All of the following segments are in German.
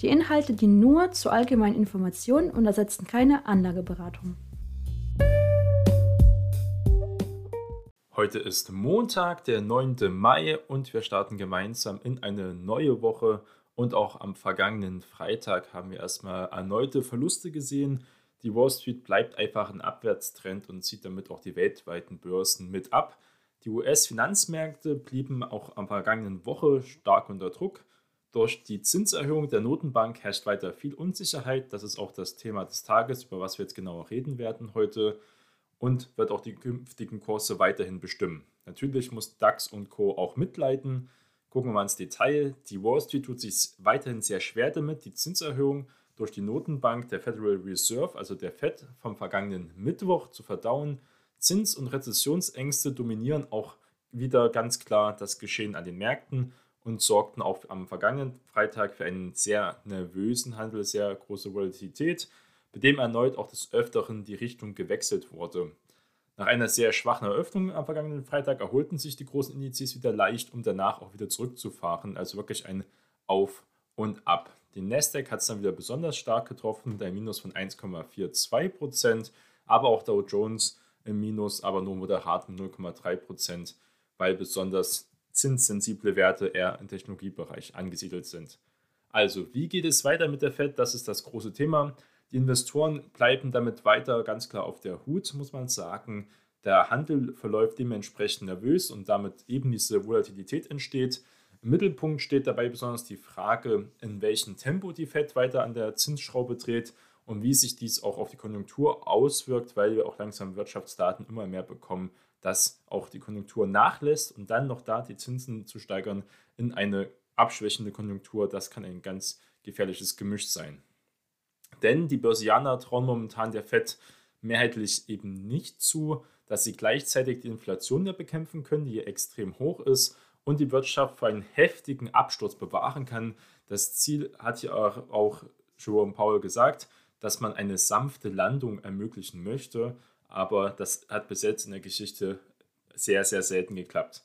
Die Inhalte dienen nur zur allgemeinen Information und ersetzen keine Anlageberatung. Heute ist Montag, der 9. Mai und wir starten gemeinsam in eine neue Woche. Und auch am vergangenen Freitag haben wir erstmal erneute Verluste gesehen. Die Wall Street bleibt einfach ein Abwärtstrend und zieht damit auch die weltweiten Börsen mit ab. Die US-Finanzmärkte blieben auch am vergangenen Woche stark unter Druck. Durch die Zinserhöhung der Notenbank herrscht weiter viel Unsicherheit. Das ist auch das Thema des Tages, über was wir jetzt genauer reden werden heute und wird auch die künftigen Kurse weiterhin bestimmen. Natürlich muss DAX und Co. auch mitleiden. Gucken wir mal ins Detail. Die Wall Street tut sich weiterhin sehr schwer damit, die Zinserhöhung durch die Notenbank der Federal Reserve, also der Fed, vom vergangenen Mittwoch zu verdauen. Zins- und Rezessionsängste dominieren auch wieder ganz klar das Geschehen an den Märkten und sorgten auch am vergangenen Freitag für einen sehr nervösen Handel, sehr große Volatilität, bei dem erneut auch des Öfteren die Richtung gewechselt wurde. Nach einer sehr schwachen Eröffnung am vergangenen Freitag erholten sich die großen Indizes wieder leicht, um danach auch wieder zurückzufahren. Also wirklich ein Auf und Ab. Den Nasdaq hat es dann wieder besonders stark getroffen mit einem Minus von 1,42%, aber auch Dow Jones im Minus, aber nur moderat mit 0,3%, weil besonders zinssensible Werte eher im Technologiebereich angesiedelt sind. Also, wie geht es weiter mit der Fed? Das ist das große Thema. Die Investoren bleiben damit weiter ganz klar auf der Hut, muss man sagen. Der Handel verläuft dementsprechend nervös und damit eben diese Volatilität entsteht. Im Mittelpunkt steht dabei besonders die Frage, in welchem Tempo die Fed weiter an der Zinsschraube dreht und wie sich dies auch auf die Konjunktur auswirkt, weil wir auch langsam Wirtschaftsdaten immer mehr bekommen, dass auch die Konjunktur nachlässt und dann noch da die Zinsen zu steigern in eine abschwächende Konjunktur, das kann ein ganz gefährliches Gemisch sein. Denn die Börsianer trauen momentan der FED mehrheitlich eben nicht zu, dass sie gleichzeitig die Inflation ja bekämpfen können, die extrem hoch ist und die Wirtschaft vor einem heftigen Absturz bewahren kann. Das Ziel hat ja auch Jerome Powell gesagt, dass man eine sanfte Landung ermöglichen möchte aber das hat bis jetzt in der Geschichte sehr, sehr selten geklappt.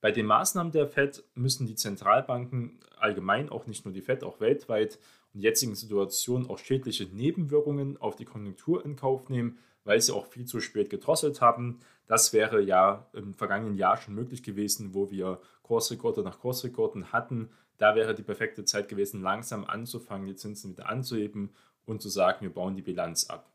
Bei den Maßnahmen der Fed müssen die Zentralbanken allgemein, auch nicht nur die Fed, auch weltweit in jetzigen Situation auch schädliche Nebenwirkungen auf die Konjunktur in Kauf nehmen, weil sie auch viel zu spät gedrosselt haben. Das wäre ja im vergangenen Jahr schon möglich gewesen, wo wir Kursrekorde nach Kursrekorden hatten. Da wäre die perfekte Zeit gewesen, langsam anzufangen, die Zinsen wieder anzuheben und zu sagen, wir bauen die Bilanz ab.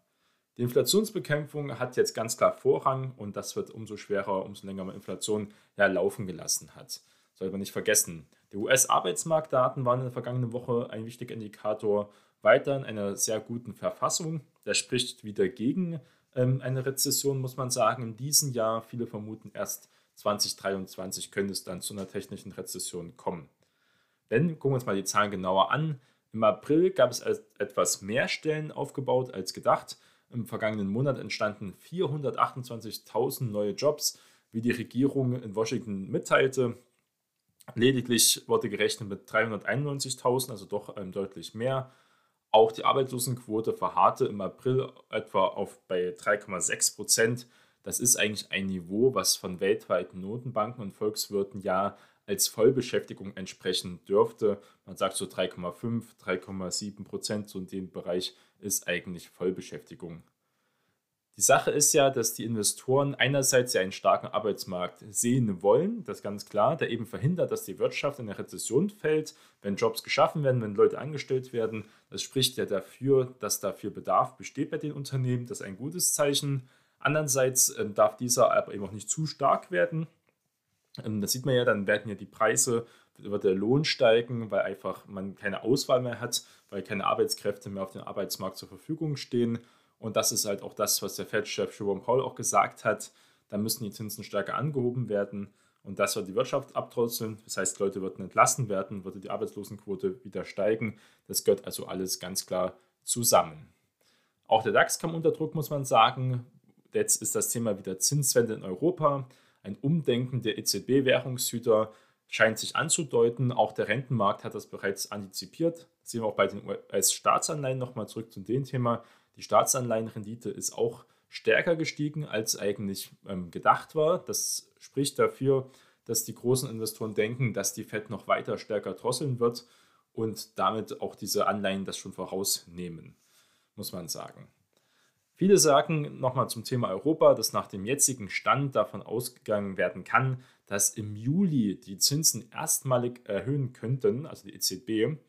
Die Inflationsbekämpfung hat jetzt ganz klar Vorrang und das wird umso schwerer, umso länger man Inflation ja laufen gelassen hat. Sollte man nicht vergessen. Die US-Arbeitsmarktdaten waren in der vergangenen Woche ein wichtiger Indikator weiter in einer sehr guten Verfassung. Das spricht wieder gegen ähm, eine Rezession, muss man sagen, in diesem Jahr. Viele vermuten erst 2023 könnte es dann zu einer technischen Rezession kommen. Wenn, gucken wir uns mal die Zahlen genauer an. Im April gab es etwas mehr Stellen aufgebaut als gedacht. Im vergangenen Monat entstanden 428.000 neue Jobs, wie die Regierung in Washington mitteilte. Lediglich wurde gerechnet mit 391.000, also doch ähm, deutlich mehr. Auch die Arbeitslosenquote verharrte im April etwa auf bei 3,6 Prozent. Das ist eigentlich ein Niveau, was von weltweiten Notenbanken und Volkswirten ja als Vollbeschäftigung entsprechen dürfte. Man sagt so 3,5, 3,7 Prozent, so in dem Bereich ist eigentlich Vollbeschäftigung. Die Sache ist ja, dass die Investoren einerseits ja einen starken Arbeitsmarkt sehen wollen, das ist ganz klar, der eben verhindert, dass die Wirtschaft in eine Rezession fällt, wenn Jobs geschaffen werden, wenn Leute angestellt werden. Das spricht ja dafür, dass dafür Bedarf besteht bei den Unternehmen. Das ist ein gutes Zeichen. Andererseits ähm, darf dieser aber eben auch nicht zu stark werden. Ähm, das sieht man ja, dann werden ja die Preise, wird der Lohn steigen, weil einfach man keine Auswahl mehr hat, weil keine Arbeitskräfte mehr auf dem Arbeitsmarkt zur Verfügung stehen. Und das ist halt auch das, was der Fed-Chef Jerome Powell auch gesagt hat. Da müssen die Zinsen stärker angehoben werden. und das wird die Wirtschaft abdrosseln. Das heißt, Leute würden entlassen werden, würde die Arbeitslosenquote wieder steigen. Das gehört also alles ganz klar zusammen. Auch der DAX kam unter Druck, muss man sagen. Jetzt ist das Thema wieder Zinswende in Europa. Ein Umdenken der EZB-Währungshüter scheint sich anzudeuten. Auch der Rentenmarkt hat das bereits antizipiert. Das sehen wir auch bei den US-Staatsanleihen nochmal zurück zu dem Thema. Die Staatsanleihenrendite ist auch stärker gestiegen, als eigentlich ähm, gedacht war. Das spricht dafür, dass die großen Investoren denken, dass die Fed noch weiter stärker drosseln wird und damit auch diese Anleihen das schon vorausnehmen muss man sagen. Viele sagen nochmal zum Thema Europa, dass nach dem jetzigen Stand davon ausgegangen werden kann, dass im Juli die Zinsen erstmalig erhöhen könnten, also die EZB.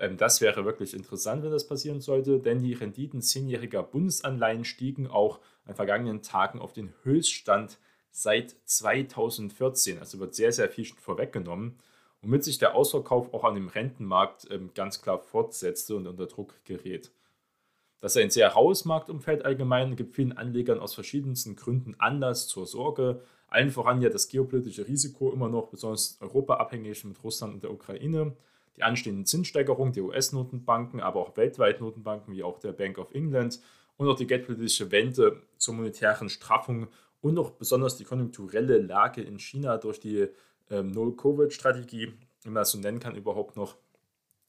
Ähm, das wäre wirklich interessant, wenn das passieren sollte, denn die Renditen zehnjähriger Bundesanleihen stiegen auch an vergangenen Tagen auf den Höchststand seit 2014. Also wird sehr, sehr viel vorweggenommen, womit sich der Ausverkauf auch an dem Rentenmarkt ähm, ganz klar fortsetzte und unter Druck gerät. Das ist ein sehr raues Marktumfeld allgemein, gibt vielen Anlegern aus verschiedensten Gründen Anlass zur Sorge. Allen voran ja das geopolitische Risiko immer noch besonders Europa abhängig mit Russland und der Ukraine. Die anstehenden Zinssteigerungen der US-Notenbanken, aber auch weltweit Notenbanken wie auch der Bank of England und auch die geldpolitische Wende zur monetären Straffung und noch besonders die konjunkturelle Lage in China durch die ähm, Null-Covid-Strategie, wenn man das so nennen kann, überhaupt noch.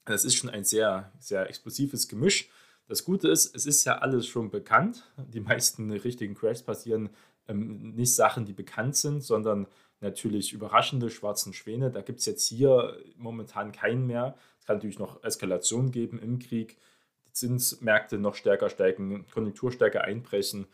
Das ist schon ein sehr, sehr explosives Gemisch. Das Gute ist, es ist ja alles schon bekannt. Die meisten richtigen Crashs passieren ähm, nicht Sachen, die bekannt sind, sondern natürlich überraschende schwarzen Schwäne. Da gibt es jetzt hier momentan keinen mehr. Es kann natürlich noch Eskalation geben im Krieg, die Zinsmärkte noch stärker steigen, Konjunktur stärker einbrechen.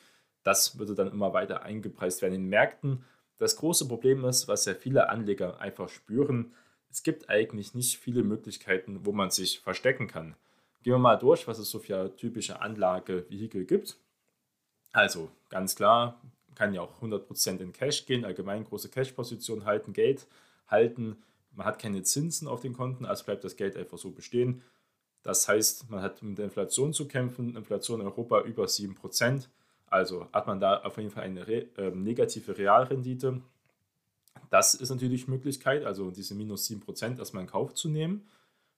Das würde dann immer weiter eingepreist werden in den Märkten. Das große Problem ist, was ja viele Anleger einfach spüren, es gibt eigentlich nicht viele Möglichkeiten, wo man sich verstecken kann. Gehen wir mal durch, was es so für typische Anlagevehikel gibt. Also ganz klar, kann ja auch 100% in Cash gehen, allgemein große Cash-Positionen halten, Geld halten. Man hat keine Zinsen auf den Konten, also bleibt das Geld einfach so bestehen. Das heißt, man hat mit der Inflation zu kämpfen, Inflation in Europa über 7%. Also hat man da auf jeden Fall eine re äh, negative Realrendite. Das ist natürlich Möglichkeit, also diese minus 7% erstmal in Kauf zu nehmen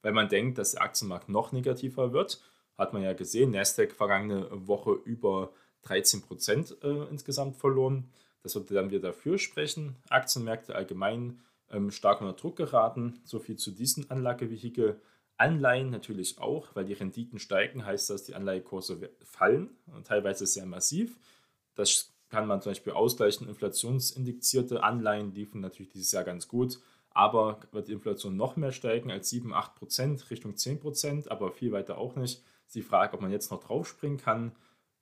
weil man denkt, dass der Aktienmarkt noch negativer wird. Hat man ja gesehen, Nasdaq vergangene Woche über 13 Prozent äh, insgesamt verloren. Das würde dann wieder dafür sprechen. Aktienmärkte allgemein ähm, stark unter Druck geraten. So viel zu diesen Anlagevehikel. Anleihen natürlich auch, weil die Renditen steigen, heißt das, die Anleihekurse fallen, teilweise sehr massiv. Das kann man zum Beispiel ausgleichen. Inflationsindizierte Anleihen liefen natürlich dieses Jahr ganz gut aber wird die Inflation noch mehr steigen als 7, 8 Prozent, Richtung 10 Prozent, aber viel weiter auch nicht. ist die Frage, ob man jetzt noch draufspringen kann.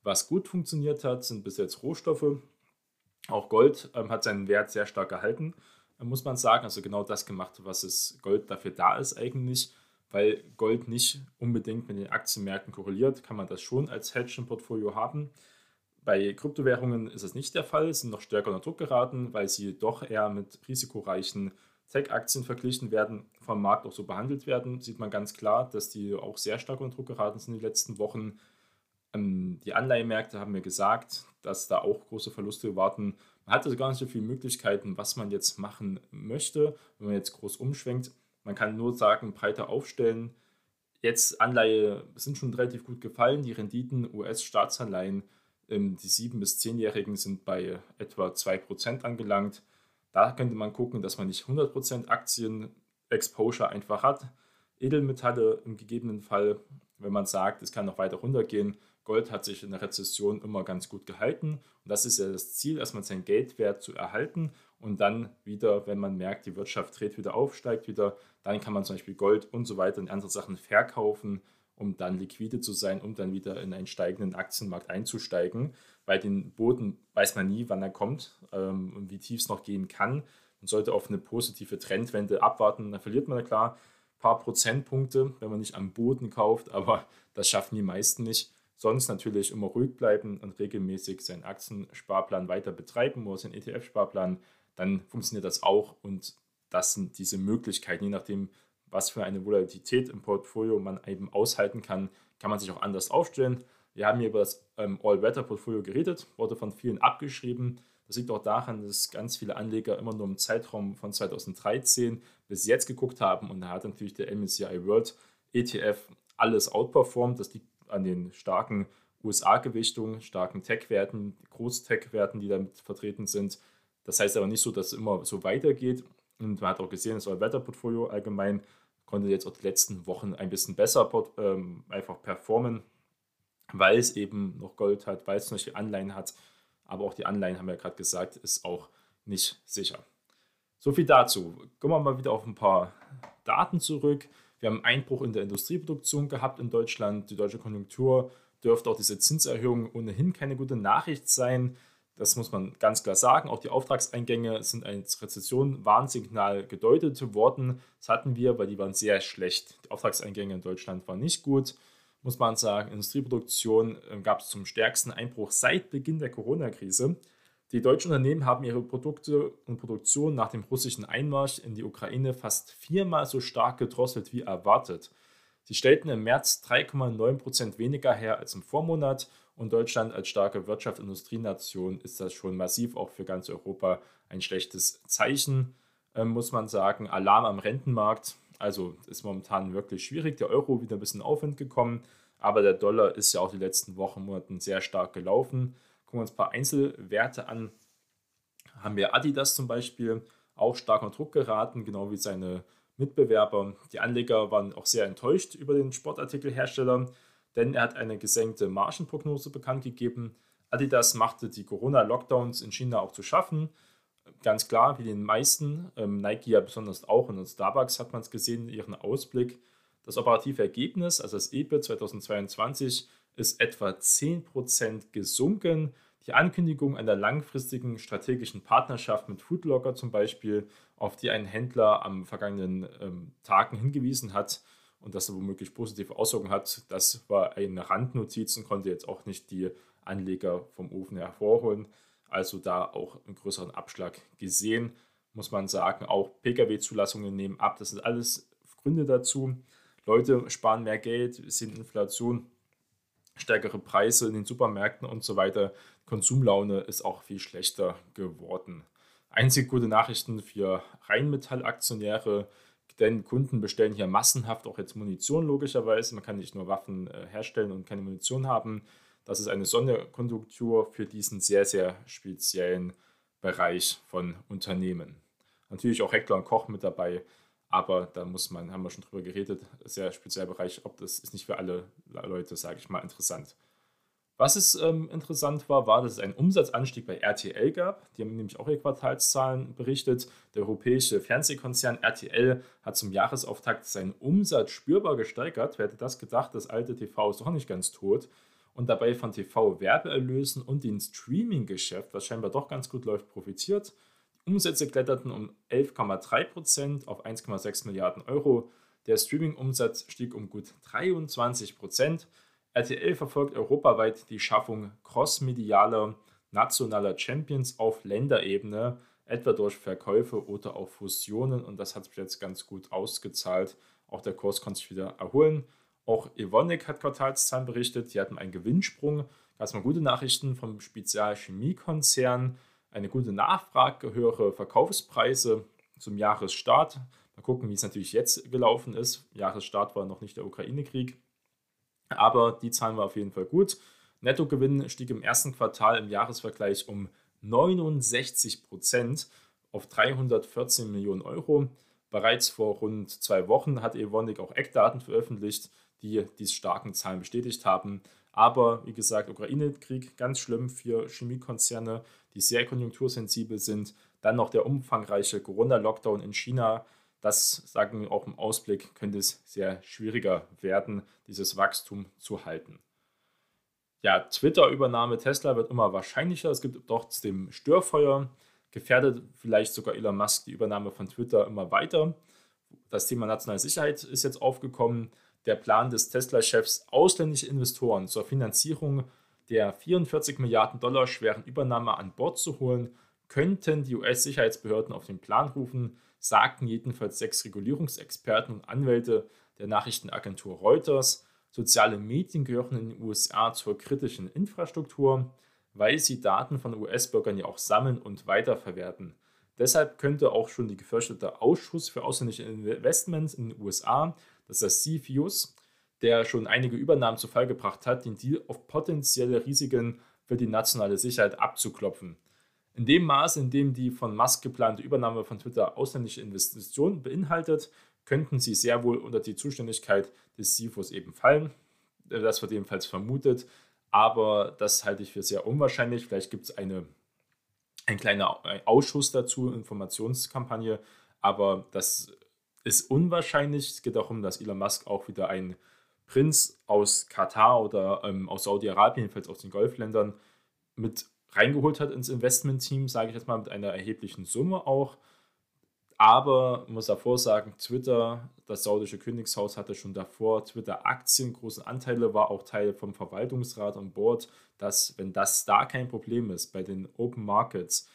Was gut funktioniert hat, sind bis jetzt Rohstoffe. Auch Gold ähm, hat seinen Wert sehr stark gehalten, äh, muss man sagen. Also genau das gemacht, was es Gold dafür da ist eigentlich. Weil Gold nicht unbedingt mit den Aktienmärkten korreliert, kann man das schon als Hedge im Portfolio haben. Bei Kryptowährungen ist es nicht der Fall, sind noch stärker unter Druck geraten, weil sie doch eher mit risikoreichen Tech-Aktien verglichen werden, vom Markt auch so behandelt werden, sieht man ganz klar, dass die auch sehr stark unter Druck geraten sind in den letzten Wochen. Ähm, die Anleihemärkte haben mir gesagt, dass da auch große Verluste warten. Man hat also gar nicht so viele Möglichkeiten, was man jetzt machen möchte, wenn man jetzt groß umschwenkt. Man kann nur sagen, breiter aufstellen. Jetzt Anleihe sind schon relativ gut gefallen. Die Renditen US-Staatsanleihen, ähm, die 7- bis 10-Jährigen sind bei etwa 2% angelangt. Da könnte man gucken, dass man nicht 100% Aktien-Exposure einfach hat. Edelmetalle im gegebenen Fall, wenn man sagt, es kann noch weiter runtergehen. Gold hat sich in der Rezession immer ganz gut gehalten. Und das ist ja das Ziel, erstmal seinen Geldwert zu erhalten und dann wieder, wenn man merkt, die Wirtschaft dreht wieder auf, steigt wieder, dann kann man zum Beispiel Gold und so weiter und andere Sachen verkaufen, um dann liquide zu sein, um dann wieder in einen steigenden Aktienmarkt einzusteigen bei den Boden weiß man nie, wann er kommt ähm, und wie tief es noch gehen kann. Man sollte auf eine positive Trendwende abwarten. Dann verliert man ja klar ein paar Prozentpunkte, wenn man nicht am Boden kauft, aber das schaffen die meisten nicht. Sonst natürlich immer ruhig bleiben und regelmäßig seinen Aktiensparplan weiter betreiben oder seinen ETF-Sparplan. Dann funktioniert das auch und das sind diese Möglichkeiten, je nachdem, was für eine Volatilität im Portfolio man eben aushalten kann, kann man sich auch anders aufstellen. Wir haben hier über das ähm, All-Weather-Portfolio geredet, wurde von vielen abgeschrieben. Das liegt auch daran, dass ganz viele Anleger immer nur im Zeitraum von 2013 bis jetzt geguckt haben und da hat natürlich der MSCI World ETF alles outperformed. Das liegt an den starken USA-Gewichtungen, starken Tech-Werten, Groß-Tech-Werten, die damit vertreten sind. Das heißt aber nicht so, dass es immer so weitergeht. Und man hat auch gesehen, das Wetterportfolio allgemein konnte jetzt auch die letzten Wochen ein bisschen besser ähm, einfach performen, weil es eben noch Gold hat, weil es noch die Anleihen hat. Aber auch die Anleihen, haben wir ja gerade gesagt, ist auch nicht sicher. So viel dazu. Kommen wir mal wieder auf ein paar Daten zurück. Wir haben einen Einbruch in der Industrieproduktion gehabt in Deutschland. Die deutsche Konjunktur dürfte auch diese Zinserhöhung ohnehin keine gute Nachricht sein. Das muss man ganz klar sagen. Auch die Auftragseingänge sind als Rezession Warnsignal gedeutet worden. Das hatten wir, weil die waren sehr schlecht. Die Auftragseingänge in Deutschland waren nicht gut, muss man sagen. Industrieproduktion äh, gab es zum stärksten Einbruch seit Beginn der Corona-Krise. Die deutschen Unternehmen haben ihre Produkte und Produktion nach dem russischen Einmarsch in die Ukraine fast viermal so stark gedrosselt wie erwartet. Sie stellten im März 3,9 Prozent weniger her als im Vormonat und Deutschland als starke Wirtschafts- und Industrienation ist das schon massiv auch für ganz Europa ein schlechtes Zeichen, äh, muss man sagen. Alarm am Rentenmarkt. Also ist momentan wirklich schwierig. Der Euro wieder ein bisschen Aufwind gekommen, aber der Dollar ist ja auch die letzten Wochen, Monaten sehr stark gelaufen. Gucken wir uns ein paar Einzelwerte an. Haben wir Adidas zum Beispiel auch stark unter Druck geraten, genau wie seine Mitbewerber. Die Anleger waren auch sehr enttäuscht über den Sportartikelhersteller denn er hat eine gesenkte Margenprognose bekannt gegeben. Adidas machte die Corona-Lockdowns in China auch zu schaffen. Ganz klar, wie den meisten, ähm, Nike ja besonders auch und Starbucks hat man es gesehen in ihrem Ausblick. Das operative Ergebnis, also das EBIT 2022, ist etwa 10% gesunken. Die Ankündigung einer langfristigen strategischen Partnerschaft mit Foodlocker zum Beispiel, auf die ein Händler am vergangenen ähm, Tagen hingewiesen hat, und dass er womöglich positive Auswirkungen hat, das war eine Randnotiz und konnte jetzt auch nicht die Anleger vom Ofen hervorholen. Also da auch einen größeren Abschlag gesehen, muss man sagen. Auch Pkw-Zulassungen nehmen ab. Das sind alles Gründe dazu. Leute sparen mehr Geld, sehen Inflation, stärkere Preise in den Supermärkten und so weiter. Konsumlaune ist auch viel schlechter geworden. Einzig gute Nachrichten für Rheinmetall-Aktionäre denn Kunden bestellen hier massenhaft auch jetzt Munition logischerweise. Man kann nicht nur Waffen äh, herstellen und keine Munition haben. Das ist eine Sonderkonjunktur für diesen sehr, sehr speziellen Bereich von Unternehmen. Natürlich auch Heckler und Koch mit dabei, aber da muss man, haben wir schon drüber geredet, sehr spezieller Bereich, ob das ist nicht für alle Leute, sage ich mal, interessant. Was es ähm, interessant war, war, dass es einen Umsatzanstieg bei RTL gab. Die haben nämlich auch ihre Quartalszahlen berichtet. Der europäische Fernsehkonzern RTL hat zum Jahresauftakt seinen Umsatz spürbar gesteigert. Wer hätte das gedacht? Das alte TV ist doch nicht ganz tot. Und dabei von TV-Werbeerlösen und dem Streaming-Geschäft, was scheinbar doch ganz gut läuft, profitiert. Umsätze kletterten um 11,3% auf 1,6 Milliarden Euro. Der Streaming-Umsatz stieg um gut 23 Prozent. RTL verfolgt europaweit die Schaffung crossmedialer nationaler Champions auf Länderebene, etwa durch Verkäufe oder auch Fusionen und das hat sich jetzt ganz gut ausgezahlt. Auch der Kurs konnte sich wieder erholen. Auch Evonik hat Quartalszahlen berichtet, die hatten einen Gewinnsprung. Erstmal gute Nachrichten vom Spezialchemiekonzern, eine gute Nachfrage, höhere Verkaufspreise zum Jahresstart. Mal gucken, wie es natürlich jetzt gelaufen ist. Jahresstart war noch nicht der Ukraine-Krieg. Aber die Zahlen waren auf jeden Fall gut. Nettogewinn stieg im ersten Quartal im Jahresvergleich um 69 Prozent auf 314 Millionen Euro. Bereits vor rund zwei Wochen hat Evonik auch Eckdaten veröffentlicht, die diese starken Zahlen bestätigt haben. Aber wie gesagt, Ukraine-Krieg ganz schlimm für Chemiekonzerne, die sehr konjunktursensibel sind. Dann noch der umfangreiche Corona-Lockdown in China, das sagen wir auch im Ausblick, könnte es sehr schwieriger werden, dieses Wachstum zu halten. Ja, Twitter-Übernahme Tesla wird immer wahrscheinlicher. Es gibt trotzdem Störfeuer. Gefährdet vielleicht sogar Elon Musk die Übernahme von Twitter immer weiter. Das Thema nationale Sicherheit ist jetzt aufgekommen. Der Plan des Tesla-Chefs, ausländische Investoren zur Finanzierung der 44 Milliarden Dollar schweren Übernahme an Bord zu holen, könnten die US-Sicherheitsbehörden auf den Plan rufen sagten jedenfalls sechs Regulierungsexperten und Anwälte der Nachrichtenagentur Reuters. Soziale Medien gehören in den USA zur kritischen Infrastruktur. weil sie Daten von US-Bürgern ja auch sammeln und weiterverwerten. Deshalb könnte auch schon die gefürchtete Ausschuss für ausländische Investments in den USA, das ist der CFIUS, der schon einige Übernahmen zu Fall gebracht hat, den Deal auf potenzielle Risiken für die nationale Sicherheit abzuklopfen. In dem Maße, in dem die von Musk geplante Übernahme von Twitter ausländische Investitionen beinhaltet, könnten sie sehr wohl unter die Zuständigkeit des CFOs eben fallen. Das wird ebenfalls vermutet, aber das halte ich für sehr unwahrscheinlich. Vielleicht gibt es eine, ein kleiner Ausschuss dazu, Informationskampagne, aber das ist unwahrscheinlich. Es geht darum, dass Elon Musk auch wieder einen Prinz aus Katar oder ähm, aus Saudi-Arabien, jedenfalls aus den Golfländern, mit reingeholt hat ins Investment-Team, sage ich jetzt mal, mit einer erheblichen Summe auch. Aber muss davor sagen, Twitter, das saudische Königshaus hatte schon davor Twitter-Aktien, große Anteile, war auch Teil vom Verwaltungsrat und Board, dass, wenn das da kein Problem ist, bei den Open Markets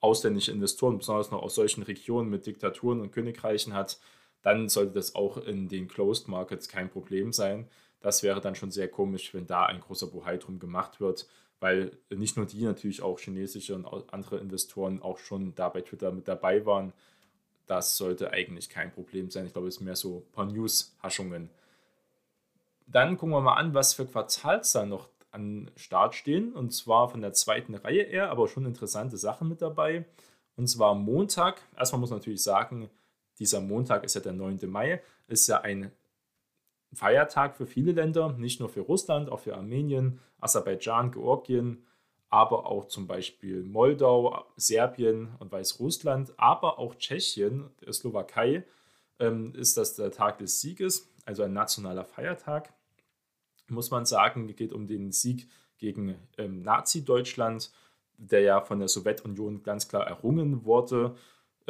ausländische Investoren, besonders noch aus solchen Regionen mit Diktaturen und Königreichen hat, dann sollte das auch in den Closed Markets kein Problem sein. Das wäre dann schon sehr komisch, wenn da ein großer Bohai drum gemacht wird, weil nicht nur die, natürlich auch chinesische und andere Investoren auch schon da bei Twitter mit dabei waren das sollte eigentlich kein Problem sein. Ich glaube, es ist mehr so ein paar News-Haschungen. Dann gucken wir mal an, was für Quartalszahlen noch an Start stehen. Und zwar von der zweiten Reihe eher, aber schon interessante Sachen mit dabei. Und zwar Montag. Erstmal muss man natürlich sagen, dieser Montag ist ja der 9. Mai, ist ja ein Feiertag für viele Länder, nicht nur für Russland, auch für Armenien, Aserbaidschan, Georgien, aber auch zum Beispiel Moldau, Serbien und Weißrussland, aber auch Tschechien, der Slowakei, ähm, ist das der Tag des Sieges, also ein nationaler Feiertag. Muss man sagen, geht um den Sieg gegen ähm, Nazi-Deutschland, der ja von der Sowjetunion ganz klar errungen wurde.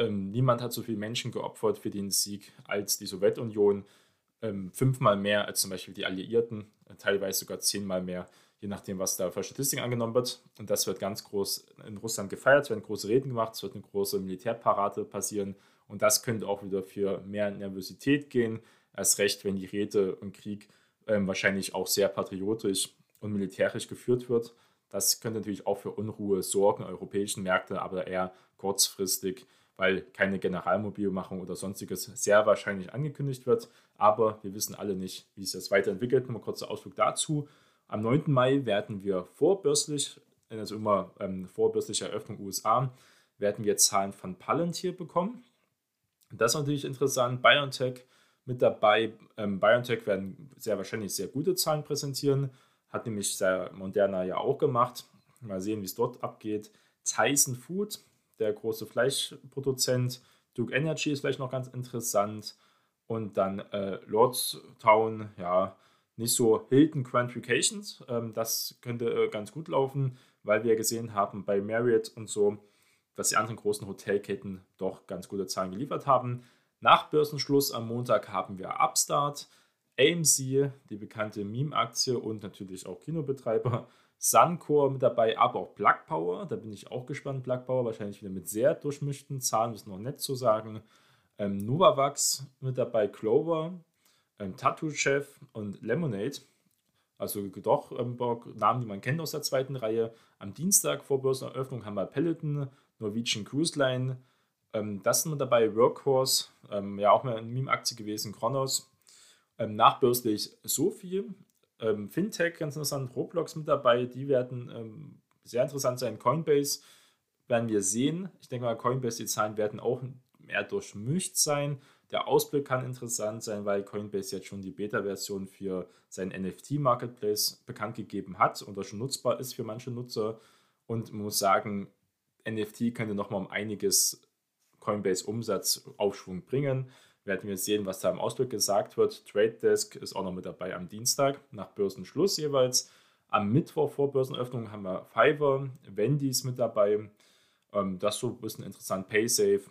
Ähm, niemand hat so viele Menschen geopfert für den Sieg als die Sowjetunion. Ähm, fünfmal mehr als zum Beispiel die Alliierten, teilweise sogar zehnmal mehr je nachdem, was da für Statistiken angenommen wird. Und das wird ganz groß in Russland gefeiert, es werden große Reden gemacht, es wird eine große Militärparade passieren. Und das könnte auch wieder für mehr Nervosität gehen. Erst recht, wenn die Rede im Krieg ähm, wahrscheinlich auch sehr patriotisch und militärisch geführt wird. Das könnte natürlich auch für Unruhe sorgen, europäischen Märkte, aber eher kurzfristig, weil keine Generalmobilmachung oder sonstiges sehr wahrscheinlich angekündigt wird. Aber wir wissen alle nicht, wie sich das weiterentwickelt. Nur kurzer Ausflug dazu. Am 9. Mai werden wir vorbörslich, also immer ähm, vorbörsliche Eröffnung USA, werden wir Zahlen von Palantir bekommen. Das ist natürlich interessant. BioNTech mit dabei. Ähm, BioNTech werden sehr wahrscheinlich sehr gute Zahlen präsentieren. Hat nämlich sehr Moderna ja auch gemacht. Mal sehen, wie es dort abgeht. Tyson Food, der große Fleischproduzent. Duke Energy ist vielleicht noch ganz interessant. Und dann äh, Lordstown, ja, nicht so Hilton Quantifications. Ähm, das könnte äh, ganz gut laufen, weil wir gesehen haben bei Marriott und so, dass die anderen großen Hotelketten doch ganz gute Zahlen geliefert haben. Nach Börsenschluss am Montag haben wir Upstart, AMC, die bekannte Meme-Aktie und natürlich auch Kinobetreiber, Suncor mit dabei, aber auch Plug Power. Da bin ich auch gespannt. Plug Power wahrscheinlich wieder mit sehr durchmischten Zahlen, ist noch nett zu sagen. Ähm, Novavax mit dabei, Clover, ähm, Tattoo-Chef und Lemonade. Also doch ähm, Namen, die man kennt aus der zweiten Reihe. Am Dienstag vor Börseneröffnung haben wir Peloton, Norwegian Cruise Line. Ähm, das sind wir dabei, Workhorse, ähm, ja auch mal eine Meme-Aktie gewesen, Kronos. Ähm, nachbörslich Sophie, ähm, Fintech, ganz interessant, Roblox mit dabei, die werden ähm, sehr interessant sein. Coinbase werden wir sehen. Ich denke mal, Coinbase, die Zahlen werden auch mehr durchmischt sein. Der Ausblick kann interessant sein, weil Coinbase jetzt schon die Beta-Version für seinen NFT-Marketplace bekannt gegeben hat und das schon nutzbar ist für manche Nutzer. Und man muss sagen, NFT könnte nochmal um einiges Coinbase-Umsatzaufschwung bringen. Werden wir sehen, was da im Ausblick gesagt wird. Trade Desk ist auch noch mit dabei am Dienstag, nach Börsenschluss jeweils. Am Mittwoch vor Börsenöffnung haben wir Fiverr, Wendy's mit dabei. Ähm, das ist so ein bisschen interessant. PaySafe.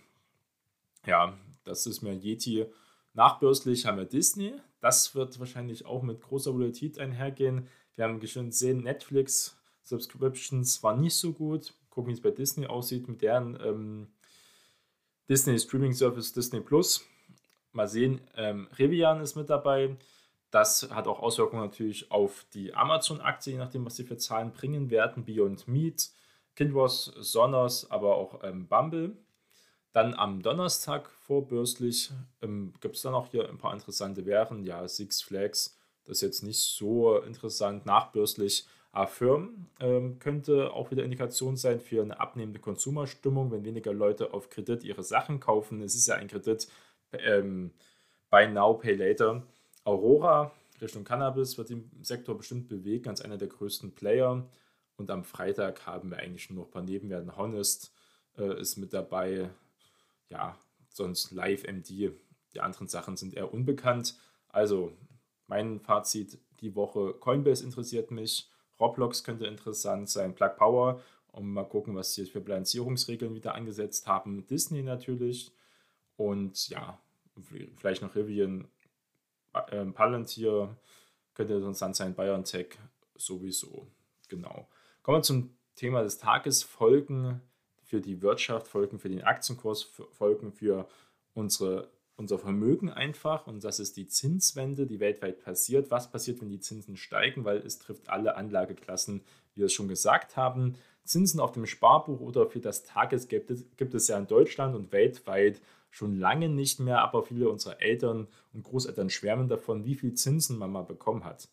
Ja, das ist mir Yeti. Nachbörslich haben wir Disney. Das wird wahrscheinlich auch mit großer Volatilität einhergehen. Wir haben schon gesehen, Netflix Subscriptions war nicht so gut. Gucken, wie es bei Disney aussieht mit deren ähm, Disney Streaming Service Disney Plus. Mal sehen, ähm, Rivian ist mit dabei. Das hat auch Auswirkungen natürlich auf die Amazon-Aktie, je nachdem, was sie für Zahlen bringen werden. Beyond Meat, Kindwas, Sonos, aber auch ähm, Bumble. Dann am Donnerstag vorbörslich ähm, gibt es dann auch hier ein paar interessante Währungen. Ja, Six Flags, das ist jetzt nicht so interessant. Nachbörslich Affirm ähm, könnte auch wieder Indikation sein für eine abnehmende Konsumerstimmung, wenn weniger Leute auf Kredit ihre Sachen kaufen. Es ist ja ein Kredit ähm, Buy Now, Pay Later. Aurora Richtung Cannabis wird den Sektor bestimmt bewegen, als einer der größten Player. Und am Freitag haben wir eigentlich nur noch ein paar Nebenwerten. Honest äh, ist mit dabei. Ja, sonst Live MD. Die anderen Sachen sind eher unbekannt. Also mein Fazit die Woche: Coinbase interessiert mich. Roblox könnte interessant sein. Plug Power. Und mal gucken, was sie für Bilanzierungsregeln wieder angesetzt haben. Disney natürlich. Und ja, vielleicht noch Rivian äh, Palantir könnte interessant sein, BioNTech sowieso. Genau. Kommen wir zum Thema des Tages. Folgen für die Wirtschaft, Folgen für den Aktienkurs, Folgen für unsere, unser Vermögen einfach. Und das ist die Zinswende, die weltweit passiert. Was passiert, wenn die Zinsen steigen? Weil es trifft alle Anlageklassen, wie wir es schon gesagt haben. Zinsen auf dem Sparbuch oder für das Tagesgeld gibt es ja in Deutschland und weltweit schon lange nicht mehr, aber viele unserer Eltern und Großeltern schwärmen davon, wie viel Zinsen man mal bekommen hat.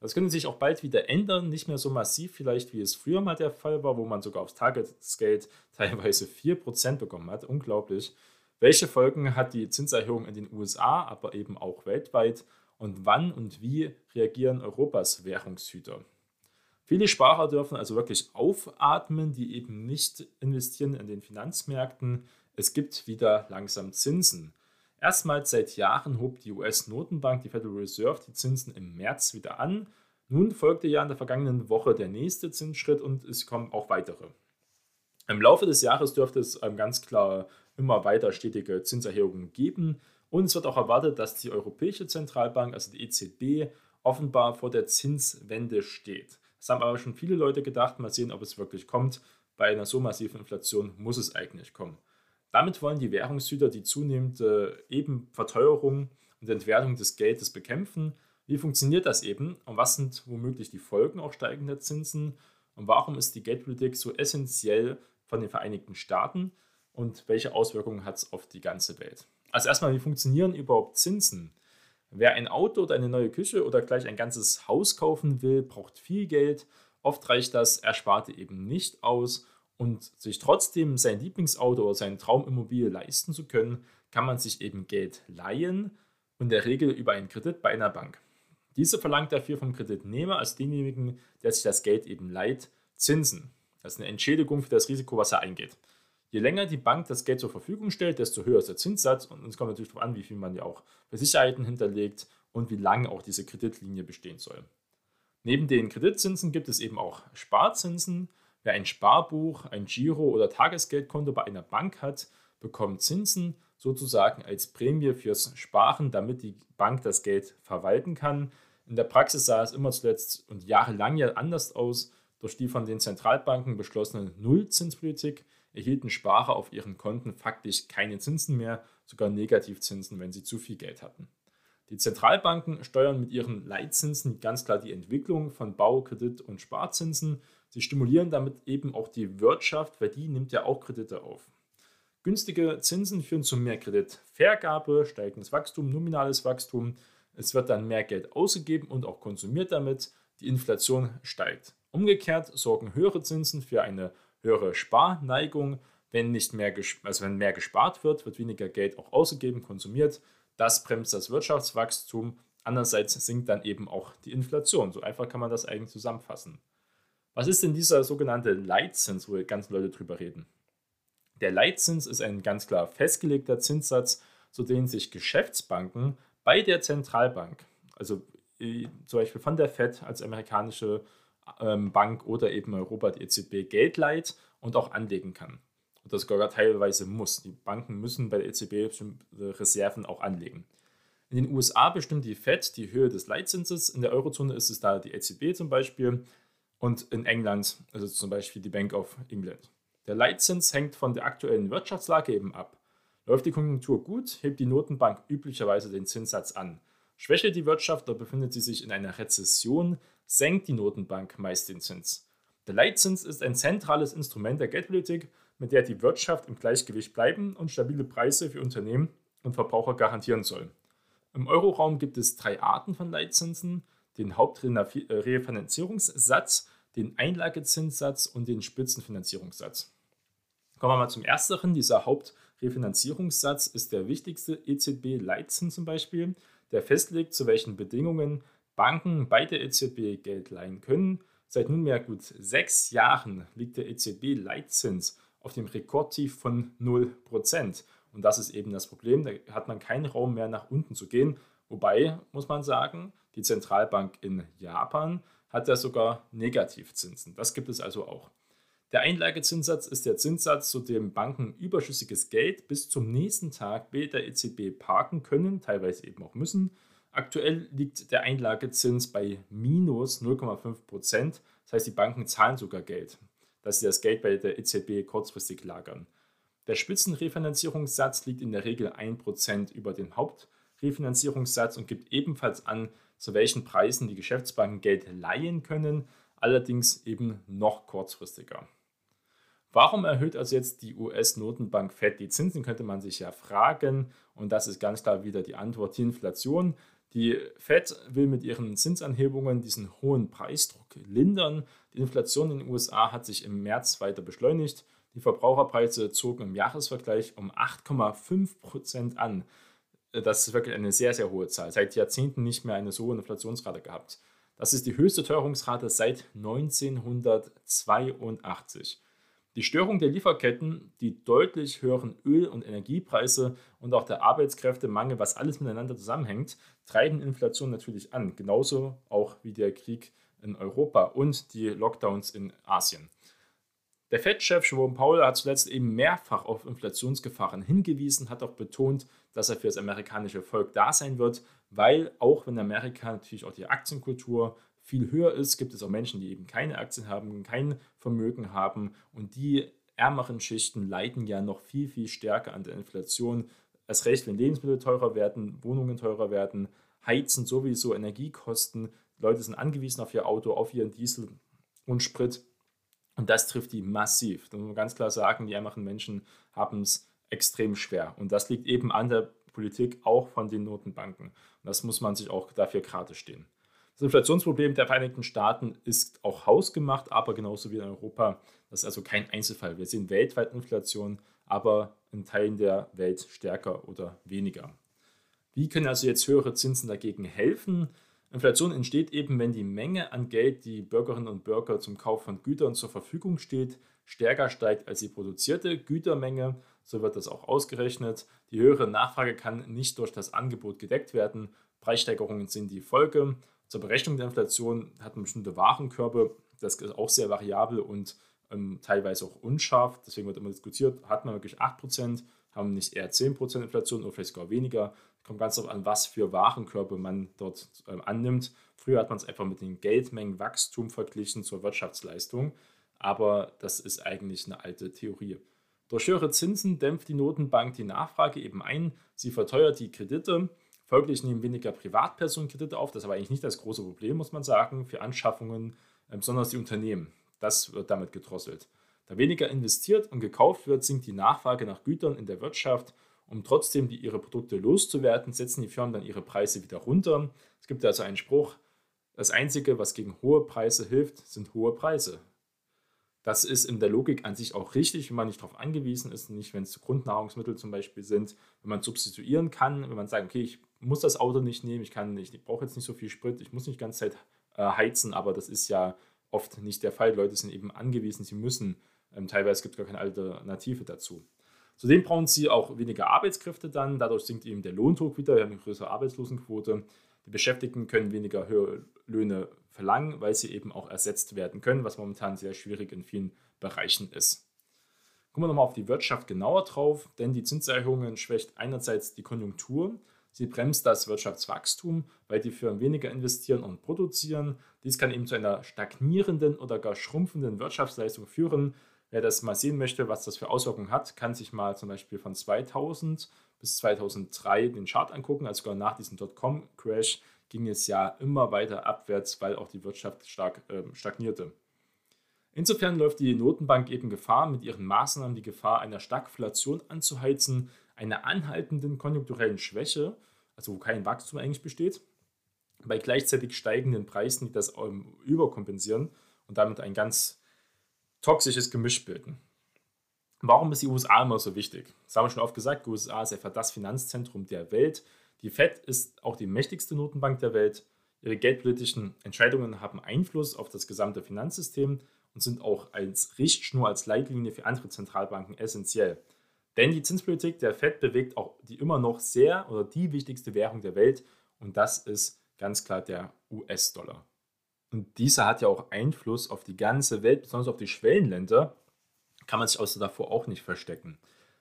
Das könnte sich auch bald wieder ändern, nicht mehr so massiv vielleicht, wie es früher mal der Fall war, wo man sogar aufs Tagesgeld teilweise 4% bekommen hat. Unglaublich. Welche Folgen hat die Zinserhöhung in den USA, aber eben auch weltweit? Und wann und wie reagieren Europas Währungshüter? Viele Sparer dürfen also wirklich aufatmen, die eben nicht investieren in den Finanzmärkten, es gibt wieder langsam Zinsen. Erstmals seit Jahren hob die US-Notenbank, die Federal Reserve, die Zinsen im März wieder an. Nun folgte ja in der vergangenen Woche der nächste Zinsschritt und es kommen auch weitere. Im Laufe des Jahres dürfte es ähm, ganz klar immer weiter stetige Zinserhöhungen geben und es wird auch erwartet, dass die Europäische Zentralbank, also die EZB, offenbar vor der Zinswende steht. Das haben aber schon viele Leute gedacht. Mal sehen, ob es wirklich kommt. Bei einer so massiven Inflation muss es eigentlich kommen. Damit wollen die Währungshüter die zunehmende eben Verteuerung und Entwertung des Geldes bekämpfen. Wie funktioniert das eben und was sind womöglich die Folgen auch steigender Zinsen und warum ist die Geldpolitik so essentiell von den Vereinigten Staaten und welche Auswirkungen hat es auf die ganze Welt? Also erstmal, wie funktionieren überhaupt Zinsen? Wer ein Auto oder eine neue Küche oder gleich ein ganzes Haus kaufen will, braucht viel Geld. Oft reicht das Ersparte eben nicht aus und sich trotzdem sein Lieblingsauto oder sein Traumimmobilie leisten zu können, kann man sich eben Geld leihen, in der Regel über einen Kredit bei einer Bank. Diese verlangt dafür vom Kreditnehmer als denjenigen, der sich das Geld eben leiht, Zinsen. Das ist eine Entschädigung für das Risiko, was er eingeht. Je länger die Bank das Geld zur Verfügung stellt, desto höher ist der Zinssatz und es kommt natürlich darauf an, wie viel man ja auch für Sicherheiten hinterlegt und wie lange auch diese Kreditlinie bestehen soll. Neben den Kreditzinsen gibt es eben auch Sparzinsen, Wer ein Sparbuch, ein Giro- oder Tagesgeldkonto bei einer Bank hat, bekommt Zinsen sozusagen als Prämie fürs Sparen, damit die Bank das Geld verwalten kann. In der Praxis sah es immer zuletzt und jahrelang ja anders aus. Durch die von den Zentralbanken beschlossene Nullzinspolitik erhielten Sparer auf ihren Konten faktisch keine Zinsen mehr, sogar Negativzinsen, wenn sie zu viel Geld hatten. Die Zentralbanken steuern mit ihren Leitzinsen ganz klar die Entwicklung von Bau-, Kredit- und Sparzinsen Sie stimulieren damit eben auch die Wirtschaft, weil die nimmt ja auch Kredite auf. Günstige Zinsen führen zu mehr Kreditvergabe, steigendes Wachstum, nominales Wachstum. Es wird dann mehr Geld ausgegeben und auch konsumiert damit. Die Inflation steigt. Umgekehrt sorgen höhere Zinsen für eine höhere Sparneigung. Wenn, nicht mehr, also wenn mehr gespart wird, wird weniger Geld auch ausgegeben, konsumiert. Das bremst das Wirtschaftswachstum. Andererseits sinkt dann eben auch die Inflation. So einfach kann man das eigentlich zusammenfassen. Was ist denn dieser sogenannte Leitzins, wo ganz Leute drüber reden? Der Leitzins ist ein ganz klar festgelegter Zinssatz, zu dem sich Geschäftsbanken bei der Zentralbank, also äh, zum Beispiel von der Fed als amerikanische ähm, Bank oder eben Europa, die EZB, Geld leiht und auch anlegen kann. Und das sogar teilweise muss. Die Banken müssen bei der EZB Reserven auch anlegen. In den USA bestimmt die Fed die Höhe des Leitzinses. In der Eurozone ist es da die EZB zum Beispiel und in England, also zum Beispiel die Bank of England. Der Leitzins hängt von der aktuellen Wirtschaftslage eben ab. Läuft die Konjunktur gut, hebt die Notenbank üblicherweise den Zinssatz an. Schwächelt die Wirtschaft oder befindet sie sich in einer Rezession, senkt die Notenbank meist den Zins. Der Leitzins ist ein zentrales Instrument der Geldpolitik, mit der die Wirtschaft im Gleichgewicht bleiben und stabile Preise für Unternehmen und Verbraucher garantieren soll. Im Euroraum gibt es drei Arten von Leitzinsen, den Hauptrefinanzierungssatz, den Einlagezinssatz und den Spitzenfinanzierungssatz. Kommen wir mal zum ersteren. Dieser Hauptrefinanzierungssatz ist der wichtigste EZB-Leitzins zum Beispiel, der festlegt, zu welchen Bedingungen Banken bei der EZB Geld leihen können. Seit nunmehr gut sechs Jahren liegt der EZB-Leitzins auf dem Rekordtief von 0%. Und das ist eben das Problem. Da hat man keinen Raum mehr nach unten zu gehen. Wobei, muss man sagen, die Zentralbank in Japan hat ja sogar Negativzinsen. Das gibt es also auch. Der Einlagezinssatz ist der Zinssatz, zu dem Banken überschüssiges Geld bis zum nächsten Tag bei der EZB parken können, teilweise eben auch müssen. Aktuell liegt der Einlagezins bei minus 0,5 Prozent. Das heißt, die Banken zahlen sogar Geld, dass sie das Geld bei der EZB kurzfristig lagern. Der Spitzenrefinanzierungssatz liegt in der Regel 1% über dem Hauptrefinanzierungssatz und gibt ebenfalls an, zu welchen Preisen die Geschäftsbanken Geld leihen können, allerdings eben noch kurzfristiger. Warum erhöht also jetzt die US-Notenbank Fed die Zinsen, könnte man sich ja fragen. Und das ist ganz klar wieder die Antwort, die Inflation. Die Fed will mit ihren Zinsanhebungen diesen hohen Preisdruck lindern. Die Inflation in den USA hat sich im März weiter beschleunigt. Die Verbraucherpreise zogen im Jahresvergleich um 8,5 Prozent an. Das ist wirklich eine sehr, sehr hohe Zahl. Seit Jahrzehnten nicht mehr eine so hohe Inflationsrate gehabt. Das ist die höchste Teuerungsrate seit 1982. Die Störung der Lieferketten, die deutlich höheren Öl- und Energiepreise und auch der Arbeitskräftemangel, was alles miteinander zusammenhängt, treiben Inflation natürlich an. Genauso auch wie der Krieg in Europa und die Lockdowns in Asien. Der Fed-Chef Jerome Powell hat zuletzt eben mehrfach auf Inflationsgefahren hingewiesen, hat auch betont, dass er für das amerikanische Volk da sein wird, weil auch wenn Amerika natürlich auch die Aktienkultur viel höher ist, gibt es auch Menschen, die eben keine Aktien haben, kein Vermögen haben und die ärmeren Schichten leiden ja noch viel, viel stärker an der Inflation. Erst recht, wenn Lebensmittel teurer werden, Wohnungen teurer werden, Heizen sowieso, Energiekosten. Leute sind angewiesen auf ihr Auto, auf ihren Diesel und Sprit. Und das trifft die massiv. Da muss man ganz klar sagen, die ärmeren Menschen haben es extrem schwer. Und das liegt eben an der Politik auch von den Notenbanken. Und das muss man sich auch dafür gerade stehen. Das Inflationsproblem der Vereinigten Staaten ist auch hausgemacht, aber genauso wie in Europa. Das ist also kein Einzelfall. Wir sehen weltweit Inflation, aber in Teilen der Welt stärker oder weniger. Wie können also jetzt höhere Zinsen dagegen helfen? Inflation entsteht eben, wenn die Menge an Geld, die Bürgerinnen und Bürger zum Kauf von Gütern zur Verfügung steht, stärker steigt als die produzierte Gütermenge. So wird das auch ausgerechnet. Die höhere Nachfrage kann nicht durch das Angebot gedeckt werden. Preissteigerungen sind die Folge. Zur Berechnung der Inflation hat man bestimmte Warenkörbe. Das ist auch sehr variabel und ähm, teilweise auch unscharf. Deswegen wird immer diskutiert, hat man wirklich 8%, haben nicht eher 10% Inflation oder vielleicht sogar weniger. Kommt ganz darauf an, was für Warenkörbe man dort äh, annimmt. Früher hat man es einfach mit dem Geldmengenwachstum verglichen zur Wirtschaftsleistung, aber das ist eigentlich eine alte Theorie. Durch höhere Zinsen dämpft die Notenbank die Nachfrage eben ein. Sie verteuert die Kredite. Folglich nehmen weniger Privatpersonen Kredite auf. Das ist aber eigentlich nicht das große Problem, muss man sagen, für Anschaffungen, äh, besonders die Unternehmen. Das wird damit gedrosselt. Da weniger investiert und gekauft wird, sinkt die Nachfrage nach Gütern in der Wirtschaft um trotzdem die, ihre Produkte loszuwerden, setzen die Firmen dann ihre Preise wieder runter. Es gibt also einen Spruch, das Einzige, was gegen hohe Preise hilft, sind hohe Preise. Das ist in der Logik an sich auch richtig, wenn man nicht darauf angewiesen ist, nicht wenn es Grundnahrungsmittel zum Beispiel sind, wenn man substituieren kann, wenn man sagt, okay, ich muss das Auto nicht nehmen, ich ich brauche jetzt nicht so viel Sprit, ich muss nicht die ganze Zeit äh, heizen, aber das ist ja oft nicht der Fall. Leute sind eben angewiesen, sie müssen. Ähm, teilweise gibt es gar keine Alternative dazu. Zudem brauchen sie auch weniger Arbeitskräfte dann, dadurch sinkt eben der Lohndruck wieder, wir haben eine größere Arbeitslosenquote. Die Beschäftigten können weniger höhere Löhne verlangen, weil sie eben auch ersetzt werden können, was momentan sehr schwierig in vielen Bereichen ist. Gucken wir nochmal auf die Wirtschaft genauer drauf, denn die Zinserhöhungen schwächt einerseits die Konjunktur, sie bremst das Wirtschaftswachstum, weil die Firmen weniger investieren und produzieren. Dies kann eben zu einer stagnierenden oder gar schrumpfenden Wirtschaftsleistung führen, Wer das mal sehen möchte, was das für Auswirkungen hat, kann sich mal zum Beispiel von 2000 bis 2003 den Chart angucken, also sogar nach diesem Dotcom-Crash, ging es ja immer weiter abwärts, weil auch die Wirtschaft stark äh, stagnierte. Insofern läuft die Notenbank eben Gefahr, mit ihren Maßnahmen die Gefahr einer Stagflation anzuheizen, einer anhaltenden konjunkturellen Schwäche, also wo kein Wachstum eigentlich besteht, bei gleichzeitig steigenden Preisen, die das ähm, überkompensieren und damit ein ganz toxisches Gemisch bilden. Warum ist die USA immer so wichtig? Das haben wir schon oft gesagt, die USA ist einfach das Finanzzentrum der Welt. Die Fed ist auch die mächtigste Notenbank der Welt. Ihre geldpolitischen Entscheidungen haben Einfluss auf das gesamte Finanzsystem und sind auch als Richtschnur, als Leitlinie für andere Zentralbanken essentiell. Denn die Zinspolitik der Fed bewegt auch die immer noch sehr oder die wichtigste Währung der Welt und das ist ganz klar der US-Dollar. Und dieser hat ja auch Einfluss auf die ganze Welt, besonders auf die Schwellenländer, kann man sich außer davor auch nicht verstecken.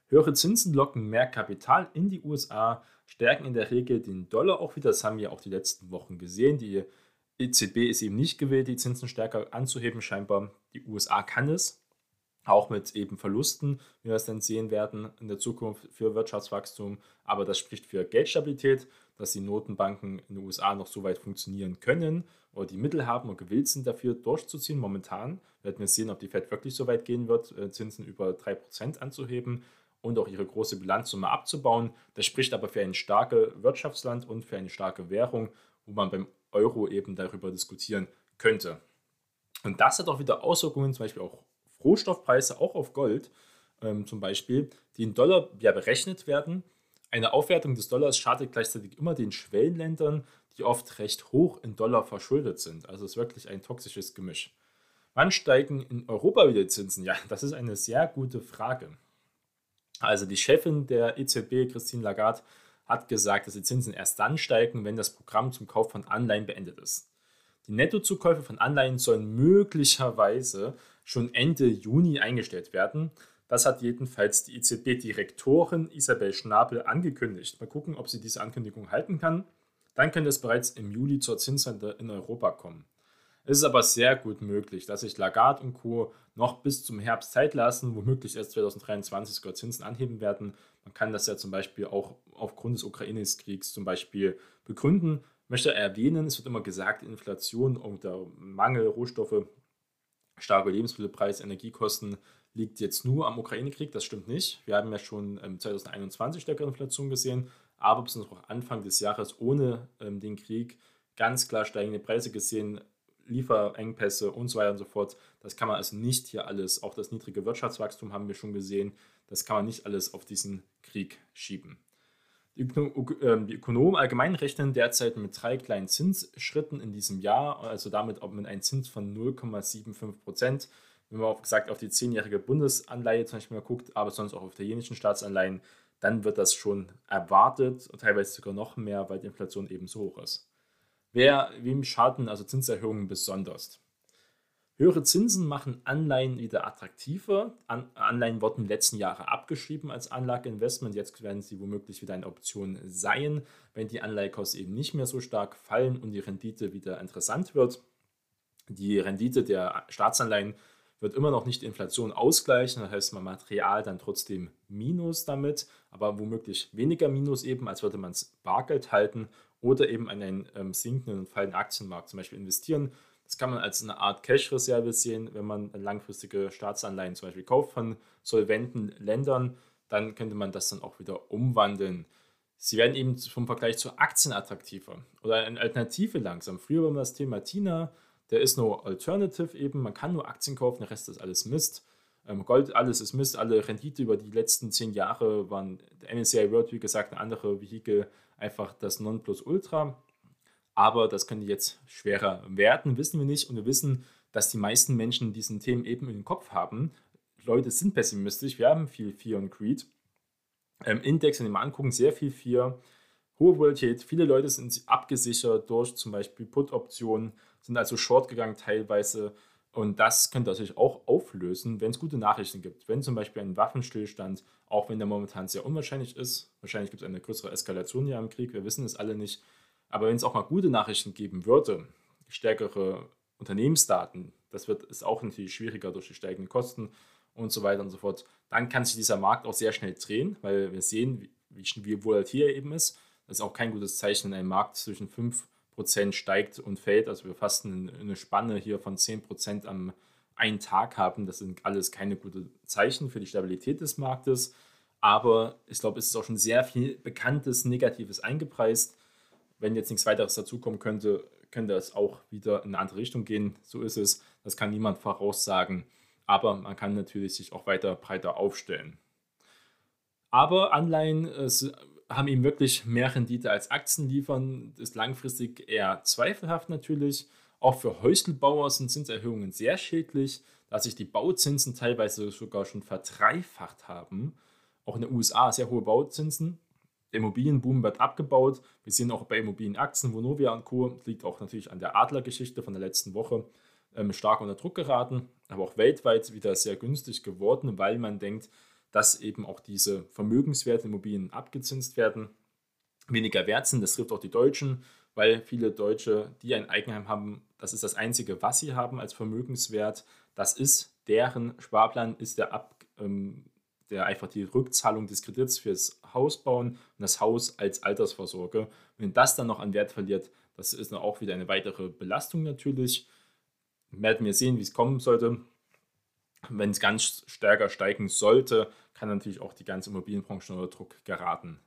Höhere Zinsen locken mehr Kapital in die USA, stärken in der Regel den Dollar auch wieder. Das haben wir auch die letzten Wochen gesehen. Die EZB ist eben nicht gewillt, die Zinsen stärker anzuheben, scheinbar. Die USA kann es, auch mit eben Verlusten, wie wir es dann sehen werden in der Zukunft für Wirtschaftswachstum. Aber das spricht für Geldstabilität, dass die Notenbanken in den USA noch so weit funktionieren können oder die Mittel haben und gewillt sind, dafür durchzuziehen. Momentan werden wir sehen, ob die Fed wirklich so weit gehen wird, äh, Zinsen über 3% anzuheben und auch ihre große Bilanzsumme abzubauen. Das spricht aber für ein starkes Wirtschaftsland und für eine starke Währung, wo man beim Euro eben darüber diskutieren könnte. Und das hat auch wieder Auswirkungen, zum Beispiel auch Rohstoffpreise, auch auf Gold ähm, zum Beispiel, die in Dollar ja berechnet werden. Eine Aufwertung des Dollars schadet gleichzeitig immer den Schwellenländern, die oft recht hoch in Dollar verschuldet sind. Also es ist wirklich ein toxisches Gemisch. Wann steigen in Europa wieder Zinsen? Ja, das ist eine sehr gute Frage. Also die Chefin der EZB, Christine Lagarde, hat gesagt, dass die Zinsen erst dann steigen, wenn das Programm zum Kauf von Anleihen beendet ist. Die Nettozukäufe von Anleihen sollen möglicherweise schon Ende Juni eingestellt werden. Das hat jedenfalls die EZB-Direktorin Isabel Schnabel angekündigt. Mal gucken, ob sie diese Ankündigung halten kann. Dann könnte es bereits im Juli zur Zinswende in Europa kommen. Es ist aber sehr gut möglich, dass sich Lagarde und Co. noch bis zum Herbst Zeit lassen, womöglich erst 2023 sogar Zinsen anheben werden. Man kann das ja zum Beispiel auch aufgrund des Ukraine-Kriegs zum Beispiel begründen. Ich möchte erwähnen, es wird immer gesagt, Inflation und der Mangel Rohstoffe, starke Lebensmittelpreise, Energiekosten liegt jetzt nur am Ukraine-Krieg. Das stimmt nicht. Wir haben ja schon 2021 stärkere Inflation gesehen, aber bis noch Anfang des Jahres ohne ähm, den Krieg ganz klar steigende Preise gesehen. Lieferengpässe und so weiter und so fort. Das kann man also nicht hier alles, auch das niedrige Wirtschaftswachstum haben wir schon gesehen, das kann man nicht alles auf diesen Krieg schieben. Die ähm, Ökonomen allgemein rechnen derzeit mit drei kleinen Zinsschritten in diesem Jahr, also damit auch mit einem Zins von 0,75 Prozent. Wenn man, wie gesagt, auf die zehnjährige Bundesanleihe zum Beispiel mal guckt, aber sonst auch auf italienischen Staatsanleihen, dann wird das schon erwartet, teilweise sogar noch mehr, weil die Inflation eben so hoch ist. Wer, wem schaden also Zinserhöhungen besonders? Höhere Zinsen machen Anleihen wieder attraktiver. An Anleihen wurden in den letzten Jahren abgeschrieben als Anlageinvestment. Jetzt werden sie womöglich wieder eine Option sein, wenn die Anleihekosten eben nicht mehr so stark fallen und die Rendite wieder interessant wird. Die Rendite der Staatsanleihen wird immer noch nicht die Inflation ausgleichen. Das heißt, man Material dann trotzdem Minus damit, aber womöglich weniger Minus eben, als würde man es Bargeld halten oder eben an einen ähm, sinkenden und fallenden Aktienmarkt zum Beispiel investieren. Das kann man als eine Art Cash-Reserve sehen, wenn man langfristige Staatsanleihen zum Beispiel kauft von solventen Ländern, dann könnte man das dann auch wieder umwandeln. Sie werden eben vom Vergleich zu Aktien attraktiver oder eine Alternative langsam. Früher war das Thema TINA, der ist nur Alternative eben, man kann nur Aktien kaufen, der Rest ist alles Mist. Ähm, Gold, alles ist Mist, alle Rendite über die letzten zehn Jahre waren der MSCI World, wie gesagt, ein anderer Vehikel, einfach das Nonplusultra. Aber das könnte jetzt schwerer werden, wissen wir nicht. Und wir wissen, dass die meisten Menschen diesen Themen eben im Kopf haben. Leute sind pessimistisch, wir haben viel Fear und Greed. Ähm, Index, wenn wir mal angucken, sehr viel Fear, hohe Volatilität. Viele Leute sind abgesichert durch zum Beispiel Put-Optionen, sind also short gegangen teilweise und das könnte natürlich auch auflösen, wenn es gute Nachrichten gibt. Wenn zum Beispiel ein Waffenstillstand, auch wenn der momentan sehr unwahrscheinlich ist, wahrscheinlich gibt es eine größere Eskalation hier im Krieg, wir wissen es alle nicht, aber wenn es auch mal gute Nachrichten geben würde, stärkere Unternehmensdaten, das wird ist auch natürlich schwieriger durch die steigenden Kosten und so weiter und so fort, dann kann sich dieser Markt auch sehr schnell drehen, weil wir sehen, wie, wie volatil er eben ist. Das ist auch kein gutes Zeichen, wenn ein Markt zwischen 5% steigt und fällt. Also wir fast eine Spanne hier von 10% am einen Tag haben. Das sind alles keine guten Zeichen für die Stabilität des Marktes. Aber ich glaube, es ist auch schon sehr viel Bekanntes, Negatives eingepreist. Wenn jetzt nichts weiteres dazukommen könnte, könnte es auch wieder in eine andere Richtung gehen. So ist es. Das kann niemand voraussagen. Aber man kann natürlich sich auch weiter breiter aufstellen. Aber Anleihen haben eben wirklich mehr Rendite als Aktien liefern. Das ist langfristig eher zweifelhaft natürlich. Auch für Häuselbauer sind Zinserhöhungen sehr schädlich, da sich die Bauzinsen teilweise sogar schon verdreifacht haben. Auch in den USA sehr hohe Bauzinsen. Der Immobilienboom wird abgebaut. Wir sehen auch bei Immobilienaktien, Vonovia und Co. liegt auch natürlich an der Adler-Geschichte von der letzten Woche ähm, stark unter Druck geraten, aber auch weltweit wieder sehr günstig geworden, weil man denkt, dass eben auch diese Vermögenswerte Immobilien abgezinst werden, weniger wert sind. Das trifft auch die Deutschen, weil viele Deutsche, die ein Eigenheim haben, das ist das Einzige, was sie haben als Vermögenswert. Das ist deren Sparplan, ist der, Ab, ähm, der einfach die Rückzahlung des Kredits fürs Haus bauen und das Haus als Altersvorsorge. Wenn das dann noch an Wert verliert, das ist dann auch wieder eine weitere Belastung natürlich. Werden wir sehen, wie es kommen sollte. Wenn es ganz stärker steigen sollte, kann natürlich auch die ganze Immobilienbranche unter Druck geraten.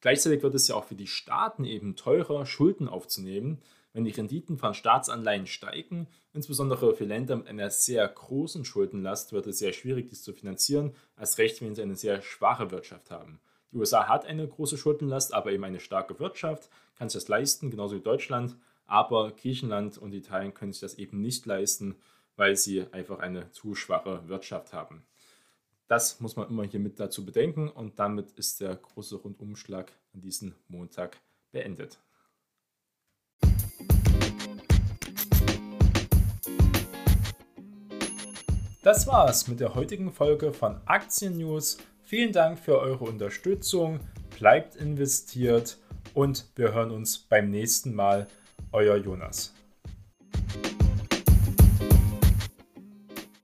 Gleichzeitig wird es ja auch für die Staaten eben teurer, Schulden aufzunehmen, wenn die Renditen von Staatsanleihen steigen. Insbesondere für Länder mit einer sehr großen Schuldenlast wird es sehr schwierig, dies zu finanzieren, als recht, wenn sie eine sehr schwache Wirtschaft haben. Die USA hat eine große Schuldenlast, aber eben eine starke Wirtschaft, kann sich das leisten, genauso wie Deutschland. Aber Griechenland und Italien können sich das eben nicht leisten weil sie einfach eine zu schwache Wirtschaft haben. Das muss man immer hier mit dazu bedenken und damit ist der große Rundumschlag an diesem Montag beendet. Das war's mit der heutigen Folge von Aktien News. Vielen Dank für eure Unterstützung. Bleibt investiert und wir hören uns beim nächsten Mal. Euer Jonas.